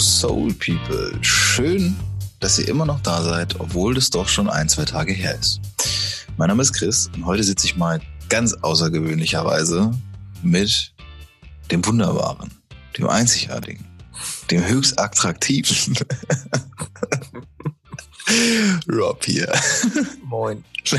Soul People. Schön, dass ihr immer noch da seid, obwohl es doch schon ein, zwei Tage her ist. Mein Name ist Chris und heute sitze ich mal ganz außergewöhnlicherweise mit dem Wunderbaren, dem Einzigartigen, dem höchst attraktiven Rob hier. Moin.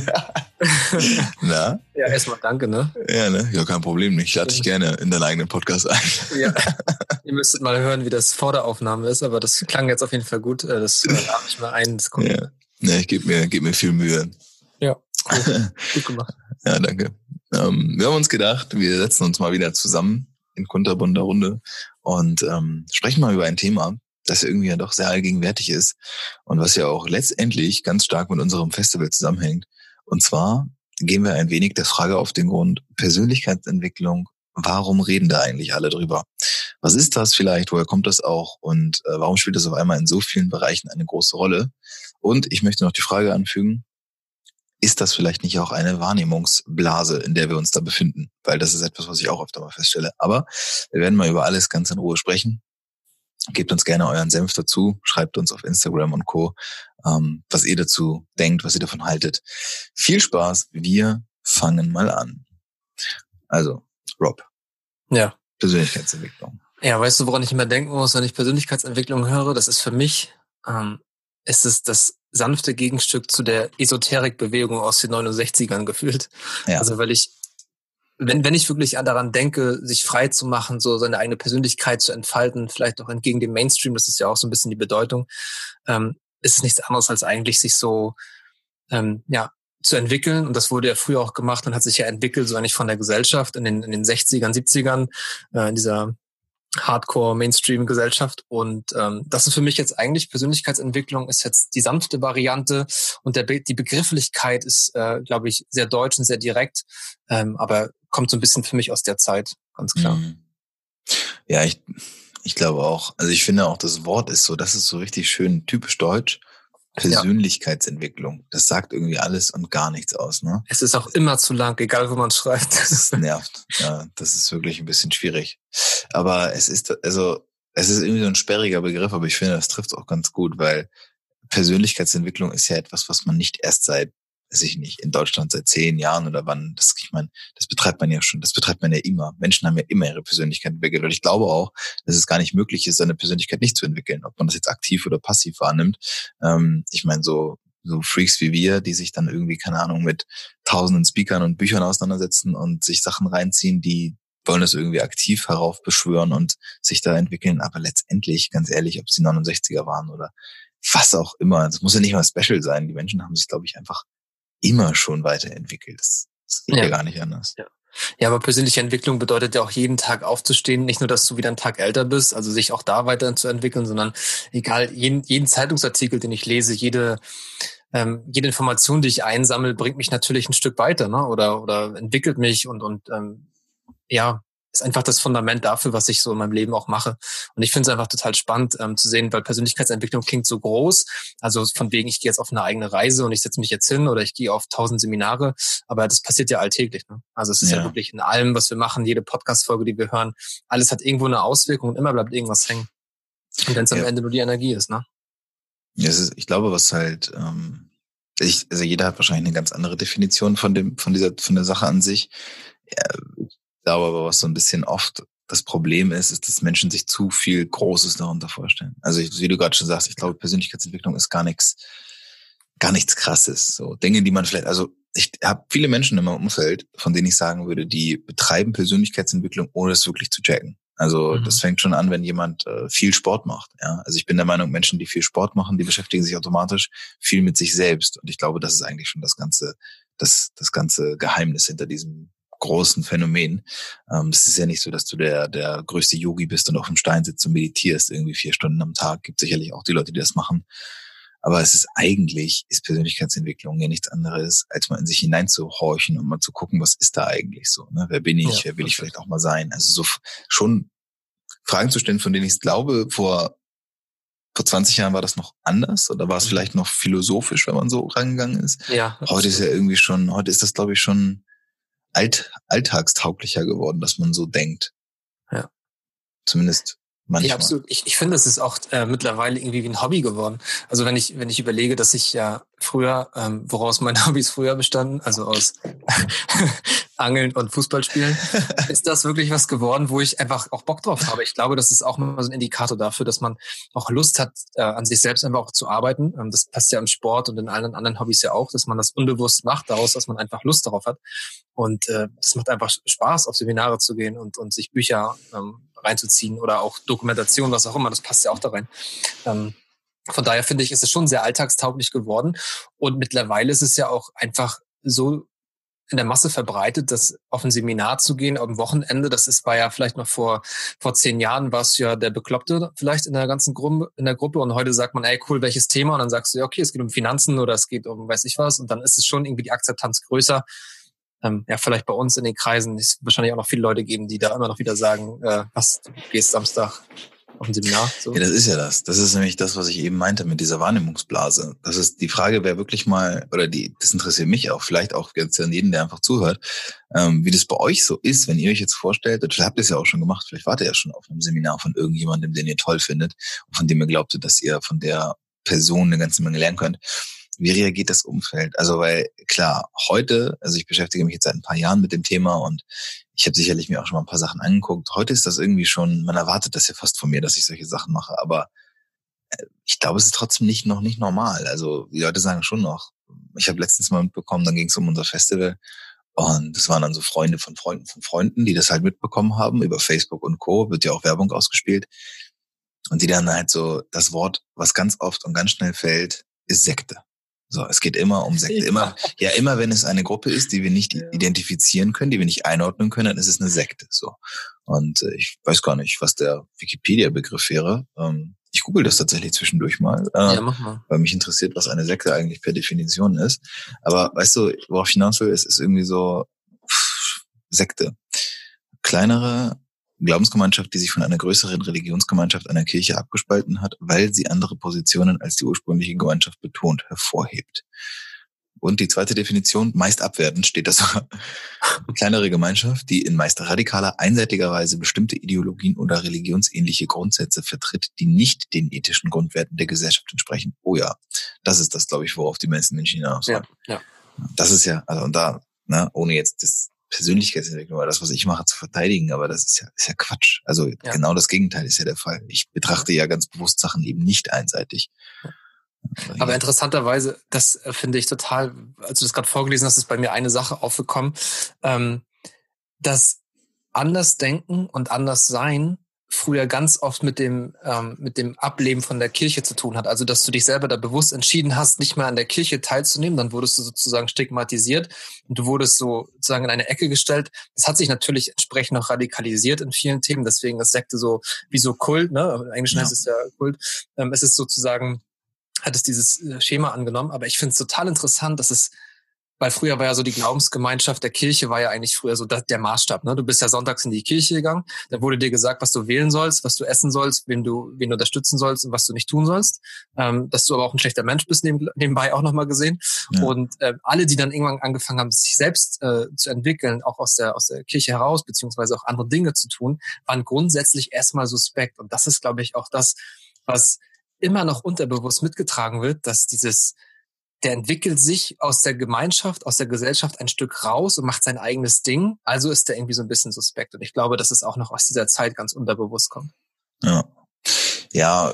Na? Ja, erstmal danke, ne? Ja, ne? Ja, kein Problem. Ich lade dich gerne in deinen eigenen Podcast ein. Ja. Ihr müsstet mal hören, wie das vor der Aufnahme ist, aber das klang jetzt auf jeden Fall gut. Äh, das lade ich mal ein. Das kommt. Ja. Ne, ich gebe mir, geb mir viel Mühe. Ja, cool. gut gemacht. Ja, danke. Ähm, wir haben uns gedacht, wir setzen uns mal wieder zusammen in kunterbunter Runde und ähm, sprechen mal über ein Thema, das irgendwie ja doch sehr allgegenwärtig ist und was ja auch letztendlich ganz stark mit unserem Festival zusammenhängt. Und zwar gehen wir ein wenig der Frage auf den Grund Persönlichkeitsentwicklung. Warum reden da eigentlich alle drüber? Was ist das vielleicht? Woher kommt das auch? Und äh, warum spielt das auf einmal in so vielen Bereichen eine große Rolle? Und ich möchte noch die Frage anfügen, ist das vielleicht nicht auch eine Wahrnehmungsblase, in der wir uns da befinden? Weil das ist etwas, was ich auch öfter mal feststelle. Aber wir werden mal über alles ganz in Ruhe sprechen. Gebt uns gerne euren Senf dazu, schreibt uns auf Instagram und Co., ähm, was ihr dazu denkt, was ihr davon haltet. Viel Spaß, wir fangen mal an. Also, Rob. Ja. Persönlichkeitsentwicklung. Ja, weißt du, woran ich immer denken muss, wenn ich Persönlichkeitsentwicklung höre? Das ist für mich, ähm, ist es das sanfte Gegenstück zu der Esoterikbewegung aus den 69ern gefühlt. Ja. Also weil ich, wenn, wenn ich wirklich daran denke, sich frei zu machen, so seine eigene Persönlichkeit zu entfalten, vielleicht auch entgegen dem Mainstream, das ist ja auch so ein bisschen die Bedeutung, ähm, ist es nichts anderes als eigentlich sich so, ähm, ja, zu entwickeln. Und das wurde ja früher auch gemacht und hat sich ja entwickelt, so eigentlich von der Gesellschaft in den, in den 60ern, 70ern, äh, in dieser Hardcore-Mainstream-Gesellschaft. Und ähm, das ist für mich jetzt eigentlich Persönlichkeitsentwicklung, ist jetzt die sanfte Variante und der Be die Begrifflichkeit ist, äh, glaube ich, sehr deutsch und sehr direkt, ähm, aber kommt so ein bisschen für mich aus der Zeit, ganz klar. Mhm. Ja, ich, ich glaube auch. Also ich finde auch, das Wort ist so, das ist so richtig schön typisch deutsch. Persönlichkeitsentwicklung. Das sagt irgendwie alles und gar nichts aus, ne? Es ist auch immer zu lang, egal wo man schreibt. Das nervt. Ja, das ist wirklich ein bisschen schwierig. Aber es ist, also, es ist irgendwie so ein sperriger Begriff, aber ich finde, das trifft auch ganz gut, weil Persönlichkeitsentwicklung ist ja etwas, was man nicht erst seit weiß ich nicht, in Deutschland seit zehn Jahren oder wann, das, ich meine, das betreibt man ja schon, das betreibt man ja immer. Menschen haben ja immer ihre Persönlichkeit entwickelt. Und ich glaube auch, dass es gar nicht möglich ist, seine Persönlichkeit nicht zu entwickeln, ob man das jetzt aktiv oder passiv wahrnimmt. Ähm, ich meine, so, so Freaks wie wir, die sich dann irgendwie, keine Ahnung, mit tausenden Speakern und Büchern auseinandersetzen und sich Sachen reinziehen, die wollen das irgendwie aktiv heraufbeschwören und sich da entwickeln. Aber letztendlich, ganz ehrlich, ob es die 69er waren oder was auch immer, das muss ja nicht mal special sein. Die Menschen haben sich, glaube ich, einfach immer schon weiterentwickelt. Das, das geht ja. ja gar nicht anders. Ja. Ja, aber persönliche Entwicklung bedeutet ja auch jeden Tag aufzustehen. Nicht nur, dass du wieder einen Tag älter bist, also sich auch da weiterzuentwickeln, sondern egal, jeden, jeden Zeitungsartikel, den ich lese, jede, ähm, jede Information, die ich einsammle, bringt mich natürlich ein Stück weiter, ne? Oder, oder entwickelt mich und, und ähm, ja, ist einfach das Fundament dafür, was ich so in meinem Leben auch mache. Und ich finde es einfach total spannend ähm, zu sehen, weil Persönlichkeitsentwicklung klingt so groß. Also von wegen, ich gehe jetzt auf eine eigene Reise und ich setze mich jetzt hin oder ich gehe auf tausend Seminare. Aber das passiert ja alltäglich. Ne? Also es ist ja. ja wirklich in allem, was wir machen, jede Podcast-Folge, die wir hören, alles hat irgendwo eine Auswirkung und immer bleibt irgendwas hängen. Und wenn es am ja. Ende nur die Energie ist, ne? Ja, es ist, ich glaube, was halt, ähm, ich, also jeder hat wahrscheinlich eine ganz andere Definition von dem, von dieser, von der Sache an sich. Ja, glaube aber, was so ein bisschen oft das Problem ist, ist, dass Menschen sich zu viel Großes darunter vorstellen. Also wie du gerade schon sagst, ich glaube, Persönlichkeitsentwicklung ist gar nichts, gar nichts Krasses. So Dinge, die man vielleicht, also ich habe viele Menschen in meinem Umfeld, von denen ich sagen würde, die betreiben Persönlichkeitsentwicklung, ohne es wirklich zu checken. Also mhm. das fängt schon an, wenn jemand äh, viel Sport macht. Ja? Also ich bin der Meinung, Menschen, die viel Sport machen, die beschäftigen sich automatisch viel mit sich selbst. Und ich glaube, das ist eigentlich schon das ganze, das, das ganze Geheimnis hinter diesem großen Phänomen. Ähm, es ist ja nicht so, dass du der, der größte Yogi bist und auf dem Stein sitzt und meditierst irgendwie vier Stunden am Tag. Gibt sicherlich auch die Leute, die das machen. Aber es ist eigentlich, ist Persönlichkeitsentwicklung ja nichts anderes, als mal in sich hineinzuhorchen und mal zu gucken, was ist da eigentlich so? Ne? Wer bin ich? Ja, wer will ich vielleicht auch mal sein? Also so schon Fragen zu stellen, von denen ich glaube, vor vor 20 Jahren war das noch anders oder war es mhm. vielleicht noch philosophisch, wenn man so rangegangen ist? Ja. Heute ist ja irgendwie schon, heute ist das, glaube ich, schon alt, alltagstauglicher geworden, dass man so denkt. Ja. Zumindest Manchmal. Ja, absolut. Ich, ich finde, es ist auch äh, mittlerweile irgendwie wie ein Hobby geworden. Also wenn ich, wenn ich überlege, dass ich ja früher, ähm, woraus meine Hobbys früher bestanden, also aus Angeln und Fußballspielen, ist das wirklich was geworden, wo ich einfach auch Bock drauf habe. Ich glaube, das ist auch mal so ein Indikator dafür, dass man auch Lust hat, äh, an sich selbst einfach auch zu arbeiten. Ähm, das passt ja im Sport und in allen anderen Hobbys ja auch, dass man das unbewusst macht, daraus, dass man einfach Lust darauf hat. Und äh, das macht einfach Spaß, auf Seminare zu gehen und, und sich Bücher ähm, reinzuziehen oder auch Dokumentation, was auch immer, das passt ja auch da rein. Ähm, von daher finde ich, ist es schon sehr alltagstauglich geworden. Und mittlerweile ist es ja auch einfach so in der Masse verbreitet, dass auf ein Seminar zu gehen am Wochenende, das ist war ja vielleicht noch vor vor zehn Jahren war es ja der Bekloppte vielleicht in der ganzen Gruppe in der Gruppe und heute sagt man, ey cool, welches Thema und dann sagst du ja okay, es geht um Finanzen oder es geht um weiß ich was und dann ist es schon irgendwie die Akzeptanz größer. Ähm, ja, vielleicht bei uns in den Kreisen ist wahrscheinlich auch noch viele Leute geben, die da immer noch wieder sagen, äh, was du gehst Samstag auf ein Seminar. So. Ja, das ist ja das. Das ist nämlich das, was ich eben meinte mit dieser Wahrnehmungsblase. Das ist die Frage, wer wirklich mal, oder die, das interessiert mich auch, vielleicht auch jetzt an jeden, der einfach zuhört, ähm, wie das bei euch so ist, wenn ihr euch jetzt vorstellt, oder habt ihr es ja auch schon gemacht, vielleicht wart ihr ja schon auf einem Seminar von irgendjemandem, den ihr toll findet und von dem ihr glaubtet, dass ihr von der Person eine ganze Menge lernen könnt. Wie reagiert das Umfeld? Also weil klar, heute, also ich beschäftige mich jetzt seit ein paar Jahren mit dem Thema und ich habe sicherlich mir auch schon mal ein paar Sachen angeguckt. Heute ist das irgendwie schon, man erwartet das ja fast von mir, dass ich solche Sachen mache, aber äh, ich glaube, es ist trotzdem nicht noch nicht normal. Also die Leute sagen schon noch. Ich habe letztens mal mitbekommen, dann ging es um unser Festival und das waren dann so Freunde von Freunden von Freunden, die das halt mitbekommen haben über Facebook und Co. Wird ja auch Werbung ausgespielt und die dann halt so das Wort, was ganz oft und ganz schnell fällt, ist Sekte. So, es geht immer um Sekte. Immer, ja, immer wenn es eine Gruppe ist, die wir nicht ja. identifizieren können, die wir nicht einordnen können, dann ist es eine Sekte. So. Und äh, ich weiß gar nicht, was der Wikipedia-Begriff wäre. Ähm, ich google das tatsächlich zwischendurch mal, äh, ja, mach mal. weil mich interessiert, was eine Sekte eigentlich per Definition ist. Aber weißt du, worauf ich hinaus will, es ist irgendwie so pff, Sekte. Kleinere Glaubensgemeinschaft, die sich von einer größeren Religionsgemeinschaft einer Kirche abgespalten hat, weil sie andere Positionen als die ursprüngliche Gemeinschaft betont, hervorhebt. Und die zweite Definition, meist abwertend, steht das kleinere Gemeinschaft, die in meist radikaler, einseitiger Weise bestimmte Ideologien oder religionsähnliche Grundsätze vertritt, die nicht den ethischen Grundwerten der Gesellschaft entsprechen. Oh ja, das ist das, glaube ich, worauf die meisten Menschen hinaus ja, ja. Das ist ja, also und da, ne, ohne jetzt das Persönlichkeitsentwicklung oder das, was ich mache, zu verteidigen, aber das ist ja, ist ja Quatsch. Also ja. genau das Gegenteil ist ja der Fall. Ich betrachte ja ganz bewusst Sachen eben nicht einseitig. Aber interessanterweise, das äh, finde ich total, als du das gerade vorgelesen hast, ist bei mir eine Sache aufgekommen, ähm, dass anders denken und anders sein früher ganz oft mit dem, ähm, mit dem Ableben von der Kirche zu tun hat. Also, dass du dich selber da bewusst entschieden hast, nicht mehr an der Kirche teilzunehmen, dann wurdest du sozusagen stigmatisiert und du wurdest so sozusagen in eine Ecke gestellt. Das hat sich natürlich entsprechend noch radikalisiert in vielen Themen, deswegen ist Sekte so wie so Kult, ne? Im Englischen ja. heißt es ja Kult. Ähm, es ist sozusagen, hat es dieses äh, Schema angenommen, aber ich finde es total interessant, dass es weil früher war ja so die Glaubensgemeinschaft der Kirche war ja eigentlich früher so der Maßstab. Ne? Du bist ja sonntags in die Kirche gegangen, da wurde dir gesagt, was du wählen sollst, was du essen sollst, wen du, wen du unterstützen sollst und was du nicht tun sollst. Ähm, dass du aber auch ein schlechter Mensch bist, neben, nebenbei auch nochmal gesehen. Ja. Und äh, alle, die dann irgendwann angefangen haben, sich selbst äh, zu entwickeln, auch aus der, aus der Kirche heraus, beziehungsweise auch andere Dinge zu tun, waren grundsätzlich erstmal suspekt. Und das ist, glaube ich, auch das, was immer noch unterbewusst mitgetragen wird, dass dieses der entwickelt sich aus der Gemeinschaft, aus der Gesellschaft ein Stück raus und macht sein eigenes Ding. Also ist der irgendwie so ein bisschen suspekt. Und ich glaube, dass es auch noch aus dieser Zeit ganz unterbewusst kommt. Ja. Ja,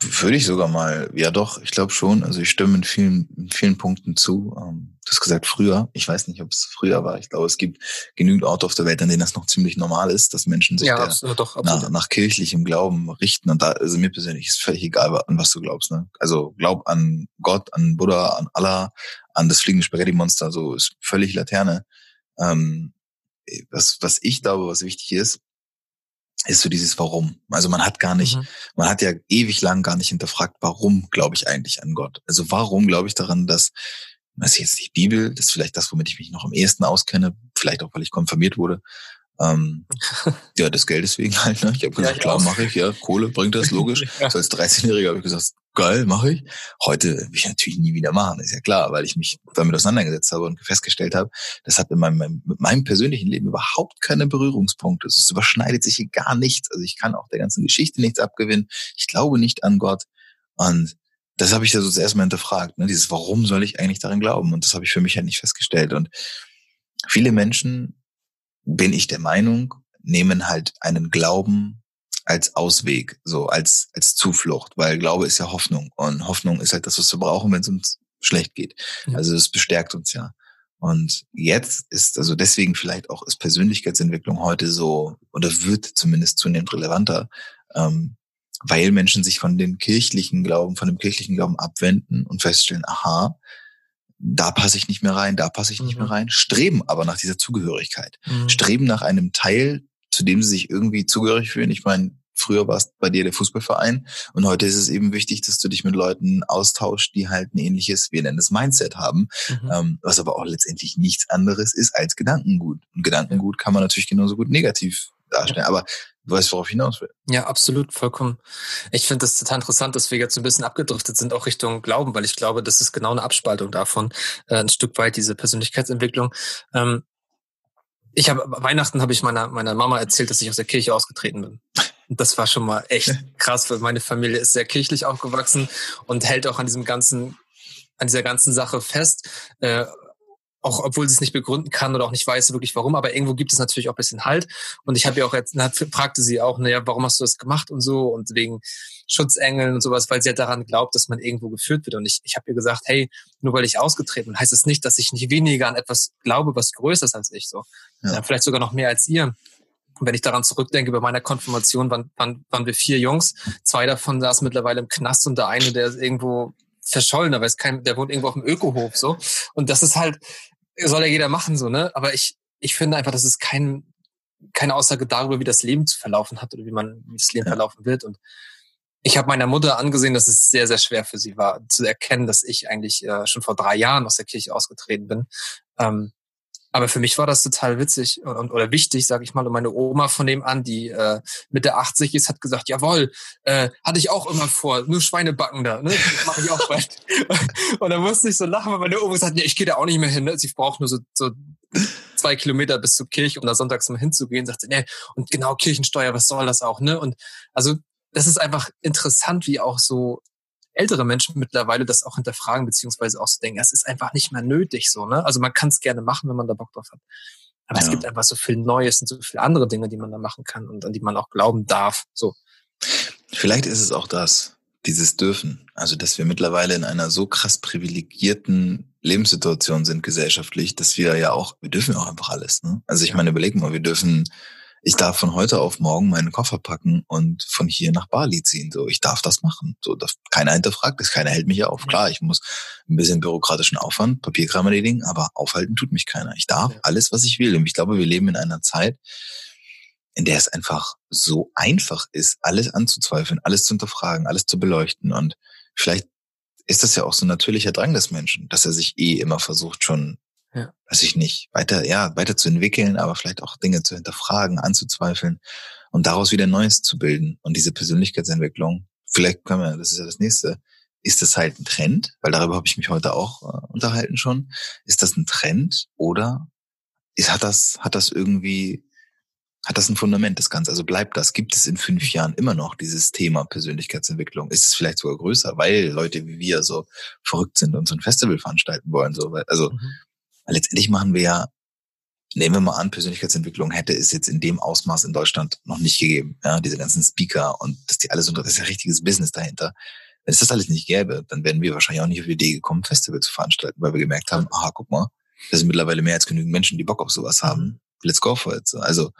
würde ich sogar mal, ja doch, ich glaube schon. Also ich stimme in vielen, in vielen Punkten zu. Ähm, du hast gesagt früher, ich weiß nicht, ob es früher war. Ich glaube, es gibt genügend Orte auf der Welt, an denen das noch ziemlich normal ist, dass Menschen sich ja, absolut, doch, absolut. Nach, nach kirchlichem Glauben richten. Und da, also mir persönlich ist völlig egal, an was du glaubst. Ne? Also glaub an Gott, an Buddha, an Allah, an das fliegende Spaghetti-Monster, so ist völlig Laterne. Ähm, was, was ich glaube, was wichtig ist, ist so dieses Warum. Also man hat gar nicht, mhm. man hat ja ewig lang gar nicht hinterfragt, warum glaube ich eigentlich an Gott? Also warum glaube ich daran, dass, das ist jetzt nicht Bibel, das ist vielleicht das, womit ich mich noch am ehesten auskenne, vielleicht auch, weil ich konfirmiert wurde. Ähm, ja, des Geldes wegen halt. Ne? Ich habe gesagt, ja, klar mache ich, ja, Kohle bringt das, logisch. ja. So als 13-Jähriger habe ich gesagt, geil, mache ich. Heute will ich natürlich nie wieder machen, ist ja klar, weil ich mich damit auseinandergesetzt habe und festgestellt habe, das hat in meinem, mit meinem persönlichen Leben überhaupt keine Berührungspunkte. Es überschneidet sich hier gar nichts. Also ich kann auch der ganzen Geschichte nichts abgewinnen. Ich glaube nicht an Gott. Und das habe ich ja so zuerst mal hinterfragt. Ne? Dieses, warum soll ich eigentlich daran glauben? Und das habe ich für mich halt nicht festgestellt. Und viele Menschen, bin ich der Meinung, nehmen halt einen Glauben als Ausweg, so als, als Zuflucht, weil Glaube ist ja Hoffnung und Hoffnung ist halt das, was wir brauchen, wenn es uns schlecht geht. Ja. Also es bestärkt uns ja. Und jetzt ist also deswegen vielleicht auch ist Persönlichkeitsentwicklung heute so oder wird zumindest zunehmend relevanter, ähm, weil Menschen sich von dem kirchlichen Glauben, von dem kirchlichen Glauben abwenden und feststellen, aha, da passe ich nicht mehr rein, da passe ich nicht mhm. mehr rein, streben aber nach dieser Zugehörigkeit, mhm. streben nach einem Teil zu dem sie sich irgendwie zugehörig fühlen. Ich meine, früher war es bei dir der Fußballverein und heute ist es eben wichtig, dass du dich mit Leuten austauschst, die halt ein ähnliches, wir nennen es Mindset haben, mhm. ähm, was aber auch letztendlich nichts anderes ist als Gedankengut. Und Gedankengut kann man natürlich genauso gut negativ darstellen, ja. aber du weißt, worauf ich hinaus will. Ja, absolut, vollkommen. Ich finde das total interessant, dass wir jetzt so ein bisschen abgedriftet sind, auch Richtung Glauben, weil ich glaube, das ist genau eine Abspaltung davon, äh, ein Stück weit diese Persönlichkeitsentwicklung. Ähm, ich habe Weihnachten habe ich meiner meiner Mama erzählt, dass ich aus der Kirche ausgetreten bin. Das war schon mal echt krass, weil meine Familie ist sehr kirchlich aufgewachsen und hält auch an diesem ganzen an dieser ganzen Sache fest. Äh, auch obwohl sie es nicht begründen kann oder auch nicht weiß wirklich warum, aber irgendwo gibt es natürlich auch ein bisschen Halt. Und ich habe ja auch jetzt, fragte sie auch, naja, warum hast du das gemacht und so und wegen Schutzengeln und sowas, weil sie ja daran glaubt, dass man irgendwo geführt wird. Und ich, ich habe ihr gesagt, hey, nur weil ich ausgetreten bin, heißt es das nicht, dass ich nicht weniger an etwas glaube, was größer ist als ich. So, ja. Ja, vielleicht sogar noch mehr als ihr. Und wenn ich daran zurückdenke, bei meiner Konfirmation waren, waren, waren wir vier Jungs. Zwei davon saßen mittlerweile im Knast und der eine, der irgendwo verschollen, aber ist kein, der wohnt irgendwo auf dem Ökohof so. Und das ist halt, soll ja jeder machen so, ne? Aber ich, ich finde einfach, das ist kein, keine Aussage darüber, wie das Leben zu verlaufen hat oder wie man, wie das Leben ja. verlaufen wird. Und ich habe meiner Mutter angesehen, dass es sehr, sehr schwer für sie war, zu erkennen, dass ich eigentlich äh, schon vor drei Jahren aus der Kirche ausgetreten bin. Ähm, aber für mich war das total witzig und, oder wichtig, sage ich mal. Und meine Oma von dem an, die äh, Mitte 80 ist, hat gesagt, jawohl, äh, hatte ich auch immer vor, nur Schweine backen da, ne? Das mache ich auch bald. und dann musste ich so lachen, weil meine Oma gesagt, nee, ich gehe da auch nicht mehr hin. Ne? Sie braucht nur so, so zwei Kilometer bis zur Kirche, um da sonntags mal hinzugehen. Sagt sie, nee, und genau Kirchensteuer, was soll das auch, ne? Und also das ist einfach interessant, wie auch so ältere Menschen mittlerweile das auch hinterfragen, beziehungsweise auch so denken, es ist einfach nicht mehr nötig so, ne? Also man kann es gerne machen, wenn man da Bock drauf hat. Aber ja. es gibt einfach so viel Neues und so viele andere Dinge, die man da machen kann und an die man auch glauben darf. So. Vielleicht ist es auch das, dieses Dürfen. Also, dass wir mittlerweile in einer so krass privilegierten Lebenssituation sind gesellschaftlich, dass wir ja auch, wir dürfen auch einfach alles. Ne? Also ich ja. meine, überleg mal, wir dürfen ich darf von heute auf morgen meinen Koffer packen und von hier nach Bali ziehen. So, ich darf das machen. So, das, keiner hinterfragt das, keiner hält mich auf. Klar, ich muss ein bisschen bürokratischen Aufwand, Papierkram erledigen, aber aufhalten tut mich keiner. Ich darf alles, was ich will. Und ich glaube, wir leben in einer Zeit, in der es einfach so einfach ist, alles anzuzweifeln, alles zu hinterfragen, alles zu beleuchten. Und vielleicht ist das ja auch so ein natürlicher Drang des Menschen, dass er sich eh immer versucht, schon ja. weiß ich nicht, weiter, ja, weiter zu entwickeln, aber vielleicht auch Dinge zu hinterfragen, anzuzweifeln und daraus wieder Neues zu bilden. Und diese Persönlichkeitsentwicklung, vielleicht können wir, das ist ja das nächste, ist das halt ein Trend? Weil darüber habe ich mich heute auch äh, unterhalten schon. Ist das ein Trend oder ist, hat das, hat das irgendwie, hat das ein Fundament, das Ganze? Also bleibt das? Gibt es in fünf Jahren immer noch dieses Thema Persönlichkeitsentwicklung? Ist es vielleicht sogar größer, weil Leute wie wir so verrückt sind und so ein Festival veranstalten wollen? So, also mhm. Weil letztendlich machen wir ja, nehmen wir mal an, Persönlichkeitsentwicklung hätte es jetzt in dem Ausmaß in Deutschland noch nicht gegeben. Ja, diese ganzen Speaker und dass die alles unter, das ist ja richtiges Business dahinter. Wenn es das alles nicht gäbe, dann wären wir wahrscheinlich auch nicht auf die Idee gekommen, Festival zu veranstalten, weil wir gemerkt haben, aha, guck mal, da sind mittlerweile mehr als genügend Menschen, die Bock auf sowas haben. Mhm. Let's go for it. Also,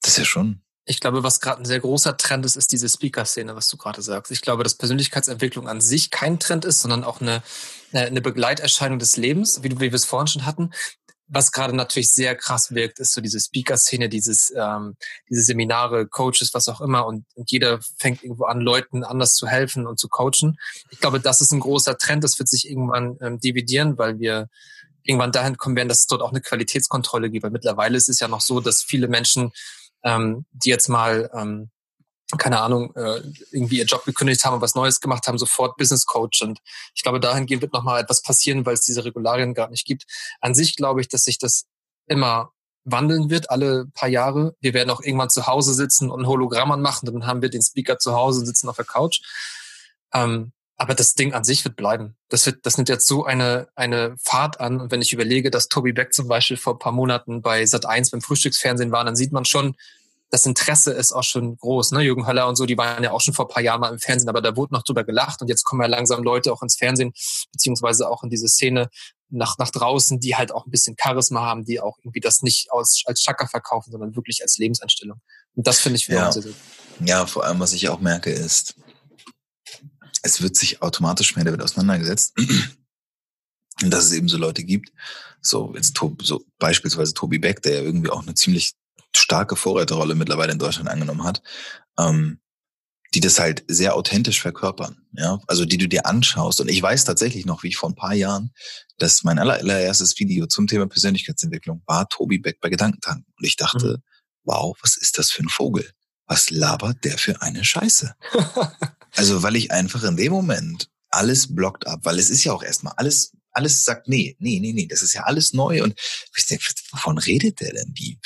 das ist ja schon ich glaube, was gerade ein sehr großer Trend ist, ist diese Speaker-Szene, was du gerade sagst. Ich glaube, dass Persönlichkeitsentwicklung an sich kein Trend ist, sondern auch eine, eine Begleiterscheinung des Lebens, wie, wie wir es vorhin schon hatten. Was gerade natürlich sehr krass wirkt, ist so diese Speaker-Szene, dieses, ähm, diese Seminare, Coaches, was auch immer. Und, und jeder fängt irgendwo an, Leuten anders zu helfen und zu coachen. Ich glaube, das ist ein großer Trend. Das wird sich irgendwann ähm, dividieren, weil wir irgendwann dahin kommen werden, dass es dort auch eine Qualitätskontrolle gibt. Weil mittlerweile ist es ja noch so, dass viele Menschen ähm, die jetzt mal ähm, keine Ahnung, äh, irgendwie ihr Job gekündigt haben und was Neues gemacht haben, sofort Business Coach. Und ich glaube, dahingehend wird nochmal etwas passieren, weil es diese Regularien gar nicht gibt. An sich glaube ich, dass sich das immer wandeln wird, alle paar Jahre. Wir werden auch irgendwann zu Hause sitzen und ein Hologramm anmachen, dann haben wir den Speaker zu Hause sitzen auf der Couch. Ähm, aber das Ding an sich wird bleiben. Das wird, das nimmt jetzt so eine, eine Fahrt an. Und wenn ich überlege, dass Toby Beck zum Beispiel vor ein paar Monaten bei Sat 1 beim Frühstücksfernsehen war, dann sieht man schon, das Interesse ist auch schon groß. Ne? Jürgen Höller und so, die waren ja auch schon vor ein paar Jahren mal im Fernsehen, aber da wurde noch drüber gelacht und jetzt kommen ja langsam Leute auch ins Fernsehen, beziehungsweise auch in diese Szene nach, nach draußen, die halt auch ein bisschen Charisma haben, die auch irgendwie das nicht aus, als Schacker verkaufen, sondern wirklich als Lebenseinstellung. Und das finde ich ja. sehr, sehr gut. Ja, vor allem, was ich auch merke, ist, es wird sich automatisch mehr damit auseinandergesetzt. Und dass es eben so Leute gibt, so jetzt so beispielsweise Tobi Beck, der ja irgendwie auch eine ziemlich starke Vorreiterrolle mittlerweile in Deutschland angenommen hat, ähm, die das halt sehr authentisch verkörpern, ja, also die du dir anschaust. Und ich weiß tatsächlich noch, wie ich vor ein paar Jahren, dass mein allererstes Video zum Thema Persönlichkeitsentwicklung war Tobi Beck bei Gedankentanken. Und ich dachte, mhm. wow, was ist das für ein Vogel? Was labert der für eine Scheiße? also, weil ich einfach in dem Moment alles blockt ab, weil es ist ja auch erstmal alles alles sagt, nee, nee, nee, nee, das ist ja alles neu und ich denke, wovon redet der denn? Wie,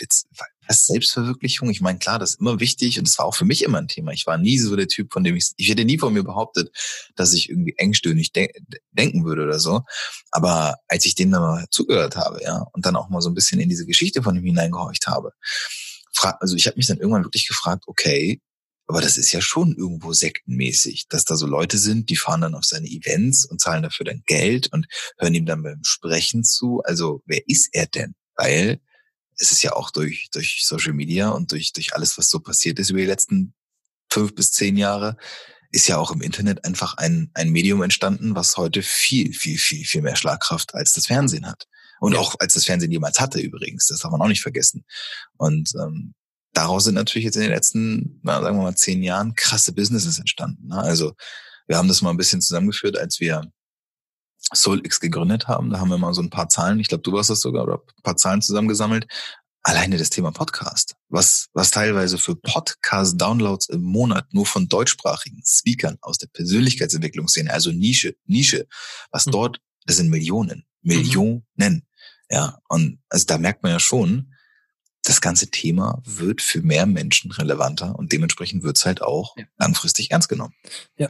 was Selbstverwirklichung? Ich meine, klar, das ist immer wichtig und das war auch für mich immer ein Thema. Ich war nie so der Typ, von dem ich, ich hätte nie von mir behauptet, dass ich irgendwie engstöhnig de denken würde oder so. Aber als ich dem dann mal zugehört habe, ja, und dann auch mal so ein bisschen in diese Geschichte von ihm hineingehorcht habe, also ich habe mich dann irgendwann wirklich gefragt, okay, aber das ist ja schon irgendwo sektenmäßig, dass da so Leute sind, die fahren dann auf seine Events und zahlen dafür dann Geld und hören ihm dann beim Sprechen zu. Also wer ist er denn? Weil es ist ja auch durch, durch Social Media und durch, durch alles, was so passiert ist über die letzten fünf bis zehn Jahre, ist ja auch im Internet einfach ein, ein Medium entstanden, was heute viel, viel, viel, viel mehr Schlagkraft als das Fernsehen hat. Und ja. auch als das Fernsehen jemals hatte übrigens, das darf man auch nicht vergessen. Und ähm, daraus sind natürlich jetzt in den letzten, na, sagen wir mal, zehn Jahren krasse Businesses entstanden. Ne? Also wir haben das mal ein bisschen zusammengeführt, als wir SoulX gegründet haben. Da haben wir mal so ein paar Zahlen, ich glaube, du warst das sogar, oder ein paar Zahlen zusammengesammelt. Alleine das Thema Podcast, was, was teilweise für Podcast-Downloads im Monat nur von deutschsprachigen Speakern aus der Persönlichkeitsentwicklungsszene, also Nische, Nische, was mhm. dort, das sind Millionen, Millionen. Mhm. Ja, und also da merkt man ja schon, das ganze Thema wird für mehr Menschen relevanter und dementsprechend wird es halt auch ja. langfristig ernst genommen. Ja,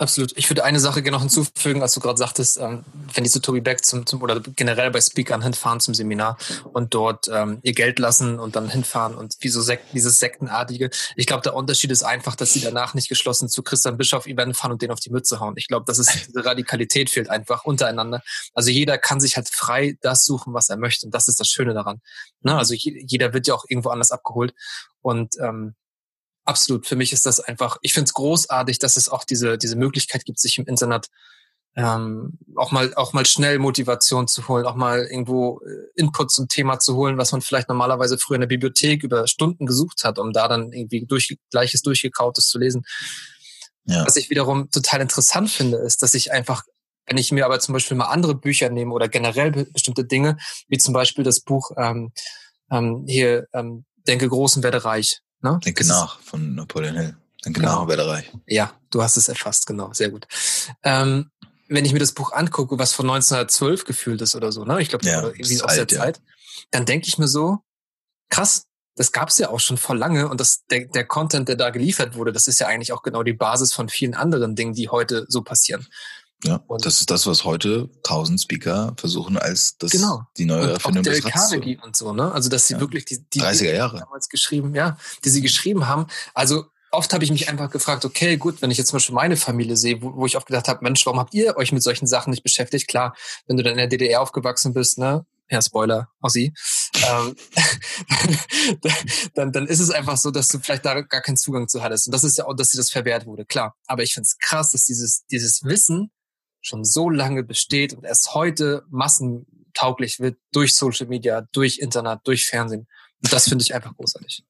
Absolut. Ich würde eine Sache gerne noch hinzufügen, als du gerade sagtest, ähm, wenn die zu Toby Beck zum, zum oder generell bei Speakern hinfahren zum Seminar und dort ähm, ihr Geld lassen und dann hinfahren und wie so Sek dieses Sektenartige. Ich glaube, der Unterschied ist einfach, dass sie danach nicht geschlossen zu Christian Bischoff Event fahren und den auf die Mütze hauen. Ich glaube, dass es diese Radikalität fehlt einfach untereinander. Also jeder kann sich halt frei das suchen, was er möchte. Und das ist das Schöne daran. Ne? Also jeder wird ja auch irgendwo anders abgeholt. Und ähm, absolut. Für mich ist das einfach, ich finde es großartig, dass es auch diese, diese Möglichkeit gibt, sich im Internet ähm, auch mal auch mal schnell Motivation zu holen, auch mal irgendwo äh, Input zum Thema zu holen, was man vielleicht normalerweise früher in der Bibliothek über Stunden gesucht hat, um da dann irgendwie durch, gleiches durchgekautes zu lesen. Ja. Was ich wiederum total interessant finde, ist, dass ich einfach, wenn ich mir aber zum Beispiel mal andere Bücher nehme oder generell bestimmte Dinge, wie zum Beispiel das Buch ähm, ähm, hier ähm, Denke groß und werde reich, Ne? Denke das nach von Napoleon Hill. Denke genau. nach, werde reich. Ja, du hast es erfasst, genau, sehr gut. Ähm, wenn ich mir das Buch angucke, was von 1912 gefühlt ist oder so, ne? Ich glaube, ja, irgendwie aus alt, der Zeit, dann denke ich mir so, krass, das gab es ja auch schon vor lange und das, der, der Content, der da geliefert wurde, das ist ja eigentlich auch genau die Basis von vielen anderen Dingen, die heute so passieren. Ja, und das ist das, was heute tausend Speaker versuchen als das genau. die neue und Erfindung auch des Carnegie und so, ne? Also dass sie ja. wirklich die, die 30er Jahre damals geschrieben, ja, die sie geschrieben haben. Also oft habe ich mich einfach gefragt, okay, gut, wenn ich jetzt zum Beispiel meine Familie sehe, wo, wo ich oft gedacht habe, Mensch, warum habt ihr euch mit solchen Sachen nicht beschäftigt? Klar, wenn du dann in der DDR aufgewachsen bist, ne? Ja, Spoiler, Ossi. ähm, dann, dann ist es einfach so, dass du vielleicht da gar keinen Zugang zu hattest. Und das ist ja auch, dass dir das verwehrt wurde, klar. Aber ich finde es krass, dass dieses, dieses Wissen schon so lange besteht und erst heute massentauglich wird durch Social Media, durch Internet, durch Fernsehen. Und das finde ich einfach großartig.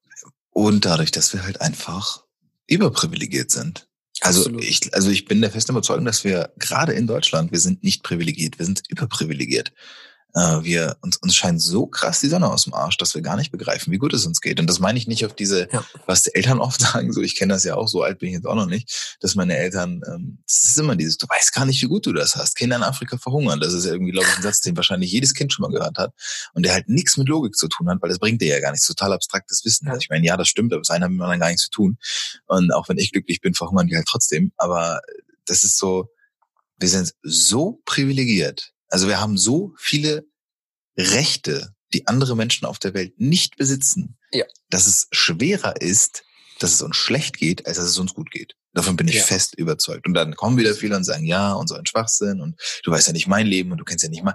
Und dadurch, dass wir halt einfach überprivilegiert sind. Also Absolut. ich, also ich bin der festen Überzeugung, dass wir gerade in Deutschland, wir sind nicht privilegiert, wir sind überprivilegiert. Äh, wir, uns, uns scheint so krass die Sonne aus dem Arsch, dass wir gar nicht begreifen, wie gut es uns geht. Und das meine ich nicht auf diese, ja. was die Eltern oft sagen, so ich kenne das ja auch, so alt bin ich jetzt auch noch nicht, dass meine Eltern, ähm, das ist immer dieses, du weißt gar nicht, wie gut du das hast. Kinder in Afrika verhungern. Das ist ja irgendwie, glaube ich, ein Satz, den wahrscheinlich jedes Kind schon mal gehört hat. Und der halt nichts mit Logik zu tun hat, weil das bringt dir ja gar nichts. Total abstraktes Wissen. Ja. Also ich meine, ja, das stimmt, aber das eine hat mit dann gar nichts zu tun. Und auch wenn ich glücklich bin, verhungern die halt trotzdem. Aber das ist so, wir sind so privilegiert. Also wir haben so viele Rechte, die andere Menschen auf der Welt nicht besitzen, ja. dass es schwerer ist, dass es uns schlecht geht, als dass es uns gut geht. Davon bin ich ja. fest überzeugt. Und dann kommen wieder viele und sagen, ja, und so ein Schwachsinn und du weißt ja nicht mein Leben und du kennst ja nicht mal.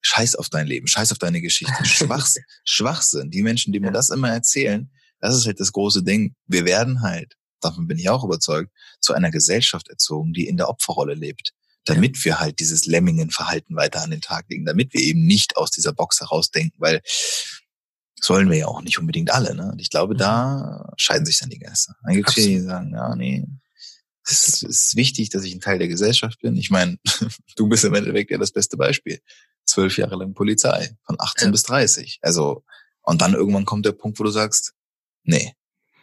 Scheiß auf dein Leben, scheiß auf deine Geschichte. Schwachsinn. Schwachsinn. Die Menschen, die mir das immer erzählen, das ist halt das große Ding. Wir werden halt, davon bin ich auch überzeugt, zu einer Gesellschaft erzogen, die in der Opferrolle lebt damit wir halt dieses Lemmingenverhalten weiter an den Tag legen, damit wir eben nicht aus dieser Box herausdenken, weil sollen wir ja auch nicht unbedingt alle. Ne? Und ich glaube, mhm. da scheiden sich dann die Geister. Dann gibt es viele, die sagen, ja, nee, es ist wichtig, dass ich ein Teil der Gesellschaft bin. Ich meine, du bist im Endeffekt ja das beste Beispiel. Zwölf Jahre lang Polizei, von 18 ja. bis 30. Also, und dann irgendwann kommt der Punkt, wo du sagst, nee,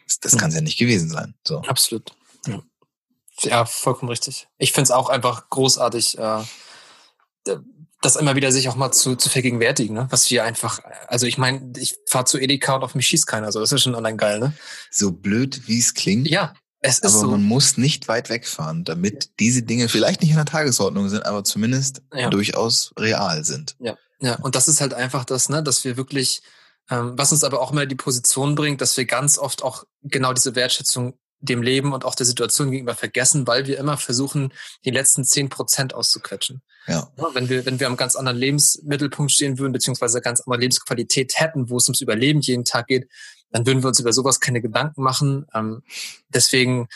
das, das kann es ja nicht gewesen sein. So. Absolut. Ja. Ja, vollkommen richtig. Ich finde es auch einfach großartig, äh, das immer wieder sich auch mal zu, zu vergegenwärtigen, ne? was wir einfach, also ich meine, ich fahre zu Edeka und auf mich schießt keiner, so das ist schon allein geil, ne? So blöd, wie es klingt. Ja, es ist aber so. man muss nicht weit wegfahren, damit diese Dinge vielleicht nicht in der Tagesordnung sind, aber zumindest ja. durchaus real sind. Ja, ja, und das ist halt einfach das, ne, dass wir wirklich, ähm, was uns aber auch immer die Position bringt, dass wir ganz oft auch genau diese Wertschätzung dem Leben und auch der Situation gegenüber vergessen, weil wir immer versuchen, die letzten zehn Prozent auszuquetschen. Ja. Wenn wir, wenn wir am ganz anderen Lebensmittelpunkt stehen würden, beziehungsweise ganz andere Lebensqualität hätten, wo es ums Überleben jeden Tag geht, dann würden wir uns über sowas keine Gedanken machen. Ähm, deswegen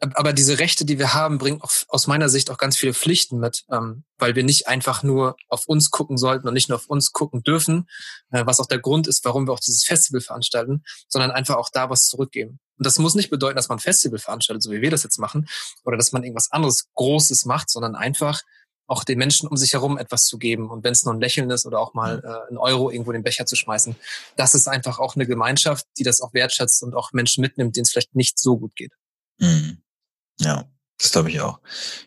aber diese Rechte, die wir haben, bringen auch aus meiner Sicht auch ganz viele Pflichten mit, ähm, weil wir nicht einfach nur auf uns gucken sollten und nicht nur auf uns gucken dürfen, äh, was auch der Grund ist, warum wir auch dieses Festival veranstalten, sondern einfach auch da was zurückgeben. Und das muss nicht bedeuten, dass man ein Festival veranstaltet, so wie wir das jetzt machen, oder dass man irgendwas anderes Großes macht, sondern einfach auch den Menschen um sich herum etwas zu geben. Und wenn es nur ein Lächeln ist oder auch mal äh, ein Euro irgendwo in den Becher zu schmeißen, das ist einfach auch eine Gemeinschaft, die das auch wertschätzt und auch Menschen mitnimmt, denen es vielleicht nicht so gut geht. Mhm. Ja, das glaube ich auch.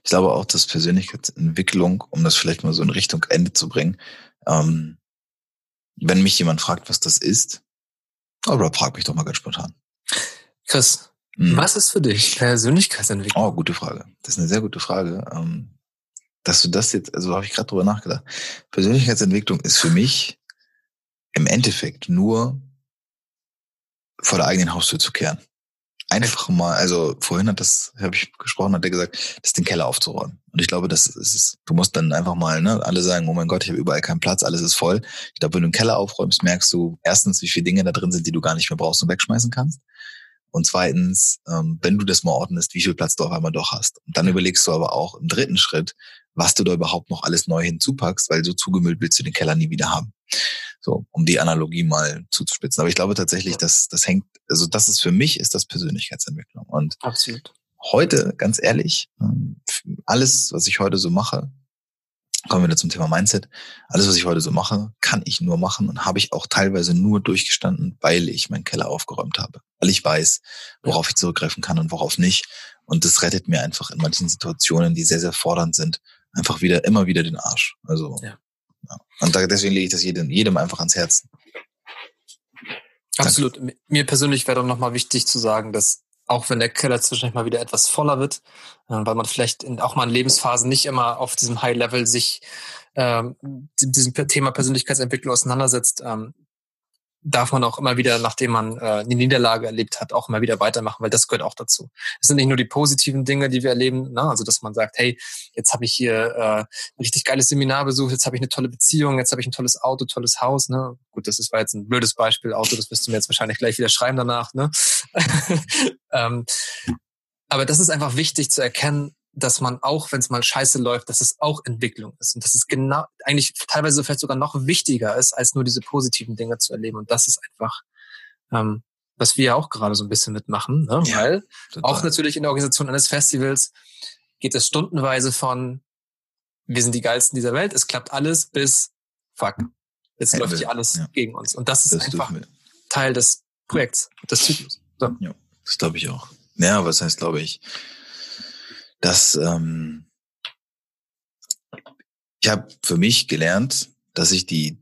Ich glaube auch, dass Persönlichkeitsentwicklung, um das vielleicht mal so in Richtung Ende zu bringen, ähm, wenn mich jemand fragt, was das ist, oder frag mich doch mal ganz spontan. Chris, hm. was ist für dich Persönlichkeitsentwicklung? Oh, gute Frage. Das ist eine sehr gute Frage. Ähm, dass du das jetzt, also habe ich gerade drüber nachgedacht. Persönlichkeitsentwicklung ist für mich im Endeffekt nur vor der eigenen Haustür zu kehren einfach mal, also vorhin hat das, habe ich gesprochen, hat er gesagt, das den Keller aufzuräumen. Und ich glaube, das ist es. Du musst dann einfach mal, ne, alle sagen, oh mein Gott, ich habe überall keinen Platz, alles ist voll. Ich glaube, wenn du den Keller aufräumst, merkst du erstens, wie viele Dinge da drin sind, die du gar nicht mehr brauchst und wegschmeißen kannst. Und zweitens, ähm, wenn du das mal ordnest, wie viel Platz du auf einmal doch hast. Und dann überlegst du aber auch im dritten Schritt, was du da überhaupt noch alles neu hinzupackst, weil so zugemüllt willst du den Keller nie wieder haben. So, um die Analogie mal zuzuspitzen. Aber ich glaube tatsächlich, dass das hängt, also das ist für mich ist das Persönlichkeitsentwicklung. Und Absolut. heute, ganz ehrlich, ähm, alles, was ich heute so mache, kommen wir wieder zum Thema Mindset. Alles, was ich heute so mache, kann ich nur machen und habe ich auch teilweise nur durchgestanden, weil ich meinen Keller aufgeräumt habe. Weil ich weiß, worauf ich zurückgreifen kann und worauf nicht. Und das rettet mir einfach in manchen Situationen, die sehr, sehr fordernd sind, einfach wieder, immer wieder den Arsch. Also, ja. Und deswegen lege ich das jedem, jedem einfach ans Herz. Absolut. Danke. Mir persönlich wäre doch nochmal wichtig zu sagen, dass auch wenn der Keller zwischendurch mal wieder etwas voller wird, äh, weil man vielleicht in, auch mal in Lebensphasen nicht immer auf diesem High Level sich ähm, diesem Thema Persönlichkeitsentwicklung auseinandersetzt, ähm, darf man auch immer wieder, nachdem man äh, eine Niederlage erlebt hat, auch immer wieder weitermachen, weil das gehört auch dazu. Es sind nicht nur die positiven Dinge, die wir erleben, ne? also dass man sagt, hey, jetzt habe ich hier äh, ein richtig geiles Seminar besucht, jetzt habe ich eine tolle Beziehung, jetzt habe ich ein tolles Auto, tolles Haus. Ne? Gut, das ist war jetzt ein blödes Beispiel, Auto, das wirst du mir jetzt wahrscheinlich gleich wieder schreiben danach. Ne? ähm, aber das ist einfach wichtig zu erkennen, dass man auch, wenn es mal scheiße läuft, dass es auch Entwicklung ist und dass es genau eigentlich teilweise vielleicht sogar noch wichtiger ist, als nur diese positiven Dinge zu erleben. Und das ist einfach, ähm, was wir ja auch gerade so ein bisschen mitmachen, ne? Ja, weil total. auch natürlich in der Organisation eines Festivals geht es stundenweise von wir sind die geilsten dieser Welt, es klappt alles, bis fuck, jetzt läuft hier alles ja. gegen uns. Und das ist das einfach Teil des Projekts, des Zyklus. So. Ja, das glaube ich auch. Ja, was heißt, glaube ich, dass ähm, ich habe für mich gelernt, dass ich die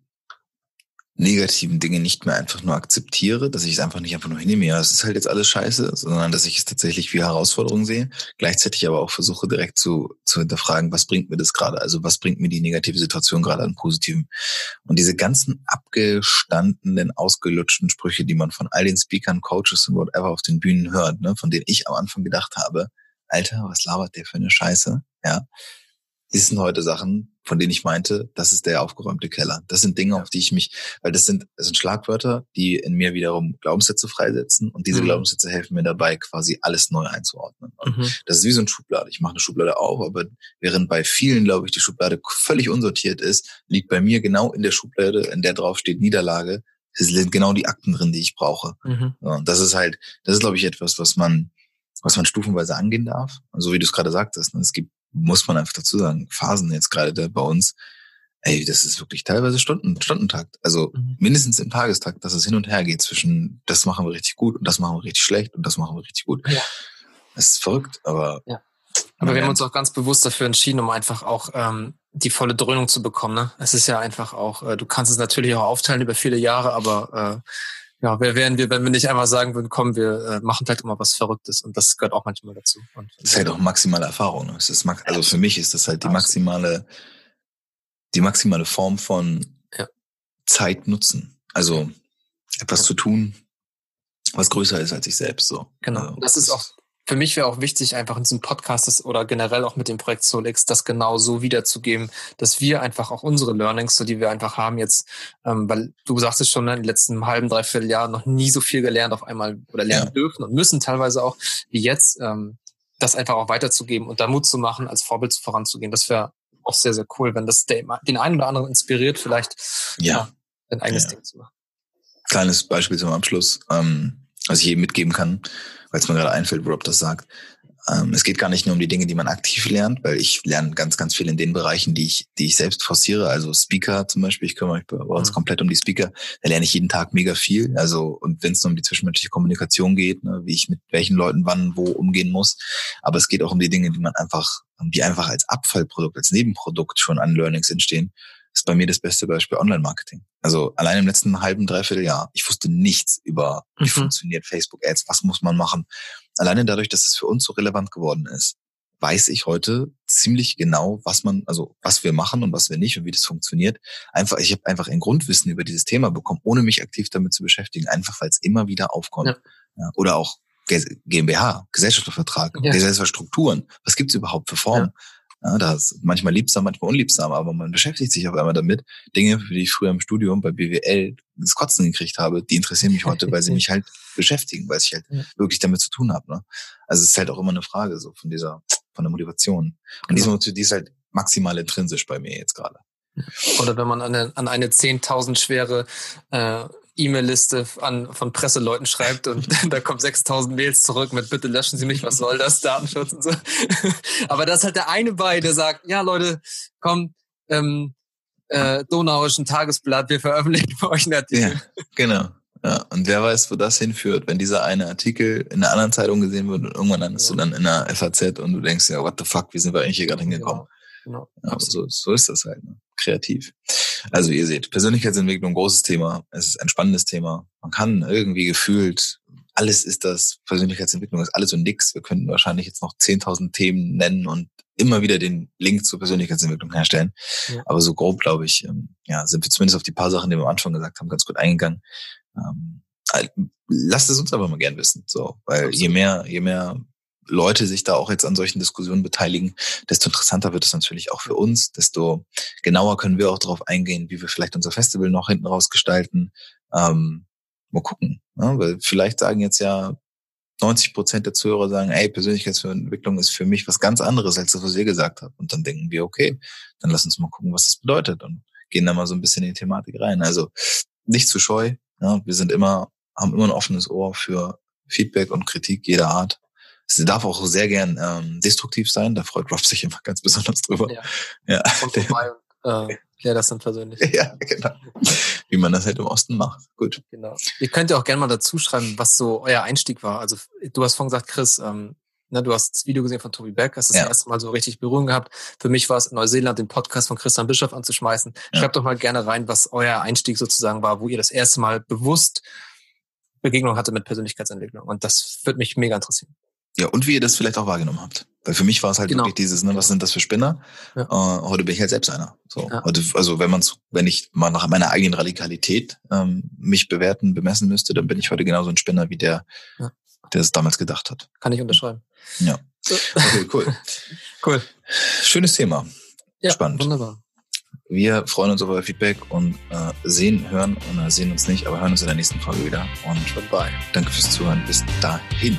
negativen Dinge nicht mehr einfach nur akzeptiere, dass ich es einfach nicht einfach nur hinnehme, ja, es ist halt jetzt alles scheiße, sondern dass ich es tatsächlich wie Herausforderung sehe, gleichzeitig aber auch versuche direkt zu, zu hinterfragen, was bringt mir das gerade, also was bringt mir die negative Situation gerade an Positiven. Und diese ganzen abgestandenen, ausgelutschten Sprüche, die man von all den Speakern, Coaches und whatever auf den Bühnen hört, ne, von denen ich am Anfang gedacht habe, Alter, was labert der für eine Scheiße, ja, das sind heute Sachen, von denen ich meinte, das ist der aufgeräumte Keller. Das sind Dinge, auf die ich mich, weil das sind, das sind Schlagwörter, die in mir wiederum Glaubenssätze freisetzen und diese mhm. Glaubenssätze helfen mir dabei, quasi alles neu einzuordnen. Mhm. Das ist wie so ein Schublade. Ich mache eine Schublade auf, aber während bei vielen, glaube ich, die Schublade völlig unsortiert ist, liegt bei mir genau in der Schublade, in der drauf steht Niederlage, es sind genau die Akten drin, die ich brauche. Mhm. Und das ist halt, das ist, glaube ich, etwas, was man, was man stufenweise angehen darf. So wie du es gerade sagtest. Ne? Es gibt muss man einfach dazu sagen, Phasen jetzt gerade bei uns, ey, das ist wirklich teilweise Stunden, Stundentakt. Also mhm. mindestens im Tagestakt, dass es hin und her geht zwischen, das machen wir richtig gut und das machen wir richtig schlecht und das machen wir richtig gut. Ja. Das ist verrückt, aber. Ja. Aber wir haben uns auch ganz bewusst dafür entschieden, um einfach auch ähm, die volle Dröhnung zu bekommen. Ne? Es ist ja einfach auch, äh, du kannst es natürlich auch aufteilen über viele Jahre, aber äh, ja, wer wären wir, wenn wir nicht einmal sagen würden, komm, wir äh, machen halt immer was Verrücktes und das gehört auch manchmal dazu. Und das ist halt auch maximale Erfahrung. Ne? Es ist also für mich ist das halt die maximale, die maximale Form von ja. Zeit nutzen. Also etwas ja. zu tun, was größer ist als ich selbst. So. Genau. Also, das ist auch für mich wäre auch wichtig, einfach in diesem Podcast oder generell auch mit dem Projekt Solix das genau so wiederzugeben, dass wir einfach auch unsere Learnings, so die wir einfach haben jetzt, ähm, weil du sagst es schon, ne, in den letzten halben, dreiviertel Jahren noch nie so viel gelernt auf einmal oder lernen ja. dürfen und müssen teilweise auch wie jetzt, ähm, das einfach auch weiterzugeben und da Mut zu machen, als Vorbild voranzugehen. Das wäre auch sehr, sehr cool, wenn das den einen oder anderen inspiriert, vielleicht ja. ja ein eigenes ja. Ding zu machen. Kleines Beispiel zum Abschluss, ähm, was ich jedem mitgeben kann weil es mir gerade einfällt, wo Rob das sagt. Ähm, es geht gar nicht nur um die Dinge, die man aktiv lernt, weil ich lerne ganz, ganz viel in den Bereichen, die ich, die ich selbst forciere. Also Speaker zum Beispiel, ich kümmere mich bei uns mhm. komplett um die Speaker. Da lerne ich jeden Tag mega viel. Also und wenn es um die zwischenmenschliche Kommunikation geht, ne, wie ich mit welchen Leuten wann wo umgehen muss. Aber es geht auch um die Dinge, die man einfach, die einfach als Abfallprodukt, als Nebenprodukt schon an Learnings entstehen bei mir das beste Beispiel Online-Marketing. Also allein im letzten halben, dreiviertel Jahr, ich wusste nichts über, wie mhm. funktioniert Facebook-Ads, was muss man machen. Alleine dadurch, dass es für uns so relevant geworden ist, weiß ich heute ziemlich genau, was man, also was wir machen und was wir nicht und wie das funktioniert. Einfach, ich habe einfach ein Grundwissen über dieses Thema bekommen, ohne mich aktiv damit zu beschäftigen, einfach weil es immer wieder aufkommt. Ja. Ja, oder auch GmbH, Gesellschaftsvertrag, ja. Gesellschaftsstrukturen. Was gibt's überhaupt für Formen? Ja. Ja, das ist manchmal liebsam, manchmal unliebsam, aber man beschäftigt sich auf einmal damit. Dinge, für die ich früher im Studium bei BWL das Kotzen gekriegt habe, die interessieren mich heute, weil sie mich halt beschäftigen, weil ich halt ja. wirklich damit zu tun habe. Ne? Also es ist halt auch immer eine Frage so von dieser, von der Motivation. Und genau. diese, die ist halt maximal intrinsisch bei mir jetzt gerade. Oder wenn man an eine, an eine 10.000 schwere äh, E-Mail-Liste an, von Presseleuten schreibt und da kommen 6000 Mails zurück mit bitte löschen Sie mich, was soll das, Datenschutz und so. Aber das ist halt der eine bei, der sagt, ja Leute, komm, ähm, äh, Donauischen Tagesblatt, wir veröffentlichen für euch einen Artikel. Ja, genau. Ja, und wer weiß, wo das hinführt, wenn dieser eine Artikel in einer anderen Zeitung gesehen wird und irgendwann landest ja. du dann in einer FAZ und du denkst, ja, what the fuck, wie sind wir eigentlich hier gerade hingekommen? Genau. Genau. Ja, so, so ist das halt. Ne? kreativ. Also ihr seht, Persönlichkeitsentwicklung, großes Thema. Es ist ein spannendes Thema. Man kann irgendwie gefühlt, alles ist das, Persönlichkeitsentwicklung ist alles und nix. Wir könnten wahrscheinlich jetzt noch 10.000 Themen nennen und immer wieder den Link zur Persönlichkeitsentwicklung herstellen. Ja. Aber so grob, glaube ich, ähm, ja, sind wir zumindest auf die paar Sachen, die wir am Anfang gesagt haben, ganz gut eingegangen. Ähm, lasst es uns aber mal gern wissen, so, weil je mehr, je mehr Leute sich da auch jetzt an solchen Diskussionen beteiligen, desto interessanter wird es natürlich auch für uns, desto genauer können wir auch darauf eingehen, wie wir vielleicht unser Festival noch hinten raus gestalten. Ähm, mal gucken, ne? weil vielleicht sagen jetzt ja 90 Prozent der Zuhörer sagen, ey, Persönlichkeitsentwicklung ist für mich was ganz anderes, als das, was ihr gesagt habt. Und dann denken wir, okay, dann lass uns mal gucken, was das bedeutet und gehen da mal so ein bisschen in die Thematik rein. Also nicht zu scheu. Ja? Wir sind immer, haben immer ein offenes Ohr für Feedback und Kritik jeder Art. Sie darf auch sehr gern ähm, destruktiv sein, da freut Ruff sich immer ganz besonders drüber. Ja. ja. Kommt vorbei und äh, Klär das dann persönlich. Ja, genau. Wie man das halt im Osten macht. Gut. Genau. Ihr könnt ja auch gerne mal dazu schreiben, was so euer Einstieg war. Also du hast vorhin gesagt, Chris, ähm, ne, du hast das Video gesehen von Tobi Beck, hast das, ja. das erste Mal so richtig Berührung gehabt. Für mich war es in Neuseeland, den Podcast von Christian Bischof anzuschmeißen. Ja. Schreibt doch mal gerne rein, was euer Einstieg sozusagen war, wo ihr das erste Mal bewusst Begegnung hatte mit Persönlichkeitsentwicklung. Und das würde mich mega interessieren. Ja, und wie ihr das vielleicht auch wahrgenommen habt. Weil für mich war es halt genau. wirklich dieses, ne, was sind das für Spinner? Ja. Äh, heute bin ich halt selbst einer. So, ja. heute, also wenn man wenn ich mal nach meiner eigenen Radikalität ähm, mich bewerten, bemessen müsste, dann bin ich heute genauso ein Spinner wie der, ja. der es damals gedacht hat. Kann ich unterschreiben. Ja. Okay, cool. cool. Schönes Thema. Ja, Spannend. Wunderbar. Wir freuen uns auf euer Feedback und äh, sehen, hören und äh, sehen uns nicht, aber hören uns in der nächsten Folge wieder. Und Goodbye. danke fürs Zuhören. Bis dahin.